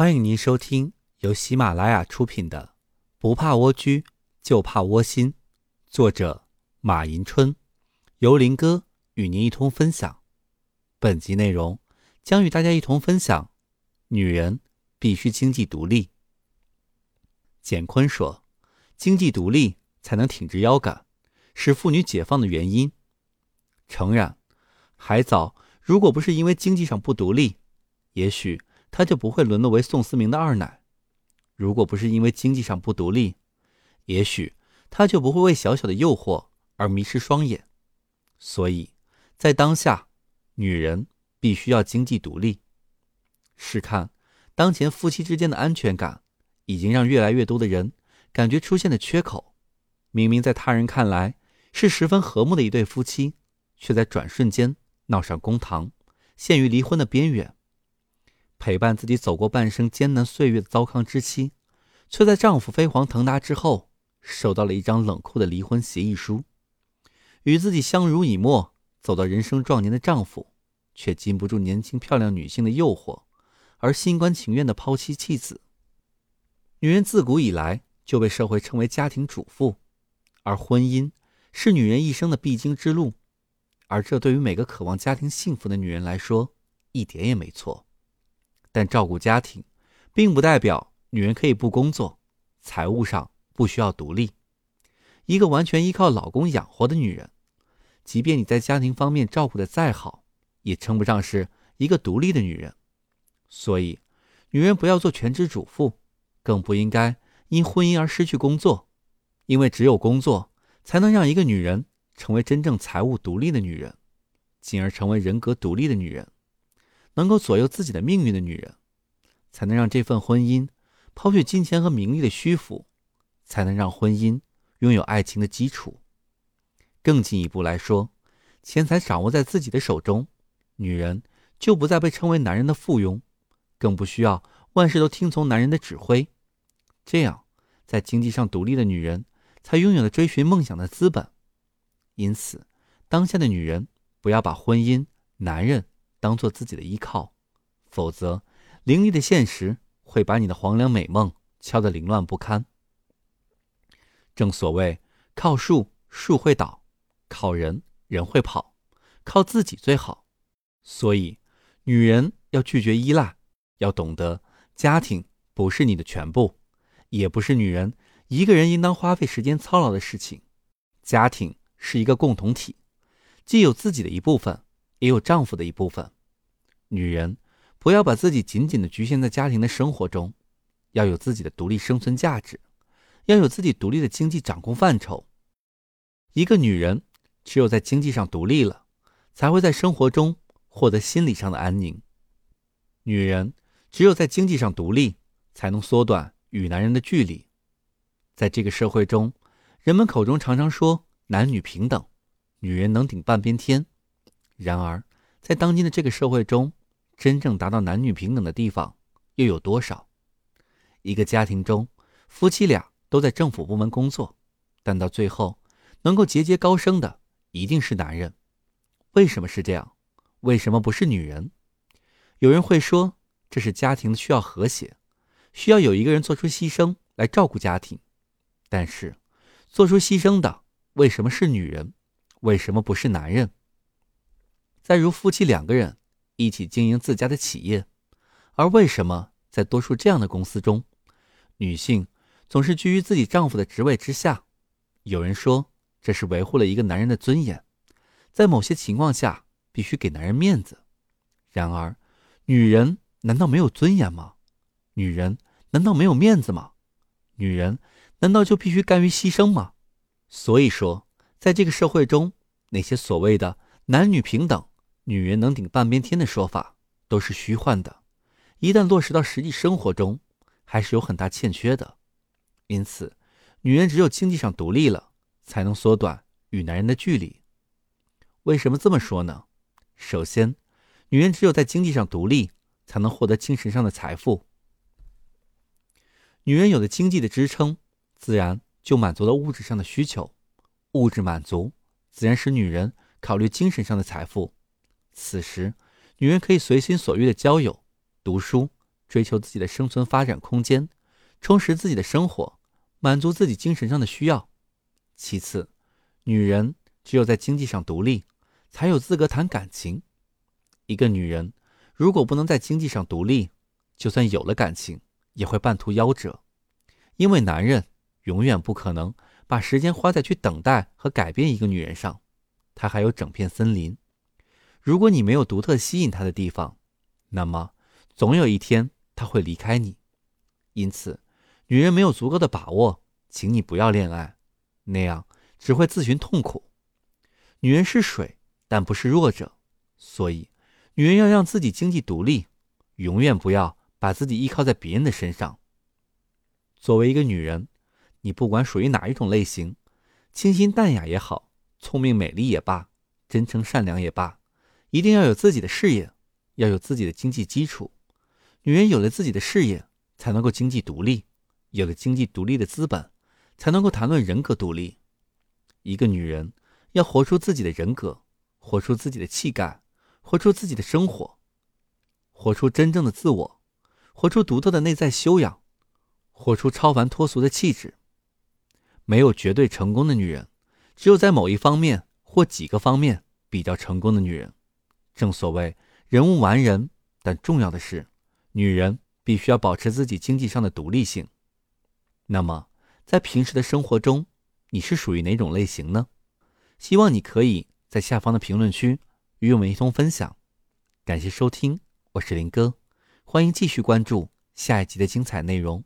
欢迎您收听由喜马拉雅出品的《不怕蜗居就怕窝心》，作者马迎春，由林哥与您一同分享。本集内容将与大家一同分享：女人必须经济独立。简坤说：“经济独立才能挺直腰杆，是妇女解放的原因。”诚然，海藻如果不是因为经济上不独立，也许。他就不会沦落为宋思明的二奶。如果不是因为经济上不独立，也许他就不会为小小的诱惑而迷失双眼。所以，在当下，女人必须要经济独立。试看，当前夫妻之间的安全感，已经让越来越多的人感觉出现了缺口。明明在他人看来是十分和睦的一对夫妻，却在转瞬间闹上公堂，陷于离婚的边缘。陪伴自己走过半生艰难岁月的糟糠之妻，却在丈夫飞黄腾达之后，收到了一张冷酷的离婚协议书。与自己相濡以沫走到人生壮年的丈夫，却禁不住年轻漂亮女性的诱惑，而心甘情愿的抛妻弃子。女人自古以来就被社会称为家庭主妇，而婚姻是女人一生的必经之路，而这对于每个渴望家庭幸福的女人来说，一点也没错。但照顾家庭，并不代表女人可以不工作，财务上不需要独立。一个完全依靠老公养活的女人，即便你在家庭方面照顾的再好，也称不上是一个独立的女人。所以，女人不要做全职主妇，更不应该因婚姻而失去工作，因为只有工作，才能让一个女人成为真正财务独立的女人，进而成为人格独立的女人。能够左右自己的命运的女人，才能让这份婚姻抛去金钱和名利的虚浮，才能让婚姻拥有爱情的基础。更进一步来说，钱财掌握在自己的手中，女人就不再被称为男人的附庸，更不需要万事都听从男人的指挥。这样，在经济上独立的女人，才拥有了追寻梦想的资本。因此，当下的女人不要把婚姻、男人。当做自己的依靠，否则凌厉的现实会把你的黄粱美梦敲得凌乱不堪。正所谓，靠树树会倒，靠人人会跑，靠自己最好。所以，女人要拒绝依赖，要懂得家庭不是你的全部，也不是女人一个人应当花费时间操劳的事情。家庭是一个共同体，既有自己的一部分。也有丈夫的一部分，女人不要把自己紧紧的局限在家庭的生活中，要有自己的独立生存价值，要有自己独立的经济掌控范畴。一个女人只有在经济上独立了，才会在生活中获得心理上的安宁。女人只有在经济上独立，才能缩短与男人的距离。在这个社会中，人们口中常常说男女平等，女人能顶半边天。然而，在当今的这个社会中，真正达到男女平等的地方又有多少？一个家庭中，夫妻俩都在政府部门工作，但到最后，能够节节高升的一定是男人。为什么是这样？为什么不是女人？有人会说，这是家庭需要和谐，需要有一个人做出牺牲来照顾家庭。但是，做出牺牲的为什么是女人？为什么不是男人？再如夫妻两个人一起经营自家的企业，而为什么在多数这样的公司中，女性总是居于自己丈夫的职位之下？有人说这是维护了一个男人的尊严，在某些情况下必须给男人面子。然而，女人难道没有尊严吗？女人难道没有面子吗？女人难道就必须甘于牺牲吗？所以说，在这个社会中，那些所谓的男女平等。女人能顶半边天的说法都是虚幻的，一旦落实到实际生活中，还是有很大欠缺的。因此，女人只有经济上独立了，才能缩短与男人的距离。为什么这么说呢？首先，女人只有在经济上独立，才能获得精神上的财富。女人有了经济的支撑，自然就满足了物质上的需求，物质满足，自然使女人考虑精神上的财富。此时，女人可以随心所欲的交友、读书、追求自己的生存发展空间，充实自己的生活，满足自己精神上的需要。其次，女人只有在经济上独立，才有资格谈感情。一个女人如果不能在经济上独立，就算有了感情，也会半途夭折。因为男人永远不可能把时间花在去等待和改变一个女人上，他还有整片森林。如果你没有独特吸引他的地方，那么总有一天他会离开你。因此，女人没有足够的把握，请你不要恋爱，那样只会自寻痛苦。女人是水，但不是弱者，所以女人要让自己经济独立，永远不要把自己依靠在别人的身上。作为一个女人，你不管属于哪一种类型，清新淡雅也好，聪明美丽也罢，真诚善良也罢，一定要有自己的事业，要有自己的经济基础。女人有了自己的事业，才能够经济独立；有了经济独立的资本，才能够谈论人格独立。一个女人要活出自己的人格，活出自己的气概，活出自己的生活，活出真正的自我，活出独特的内在修养。活出超凡脱俗的气质。没有绝对成功的女人，只有在某一方面或几个方面比较成功的女人。正所谓人无完人，但重要的是，女人必须要保持自己经济上的独立性。那么，在平时的生活中，你是属于哪种类型呢？希望你可以在下方的评论区与我们一同分享。感谢收听，我是林哥，欢迎继续关注下一集的精彩内容。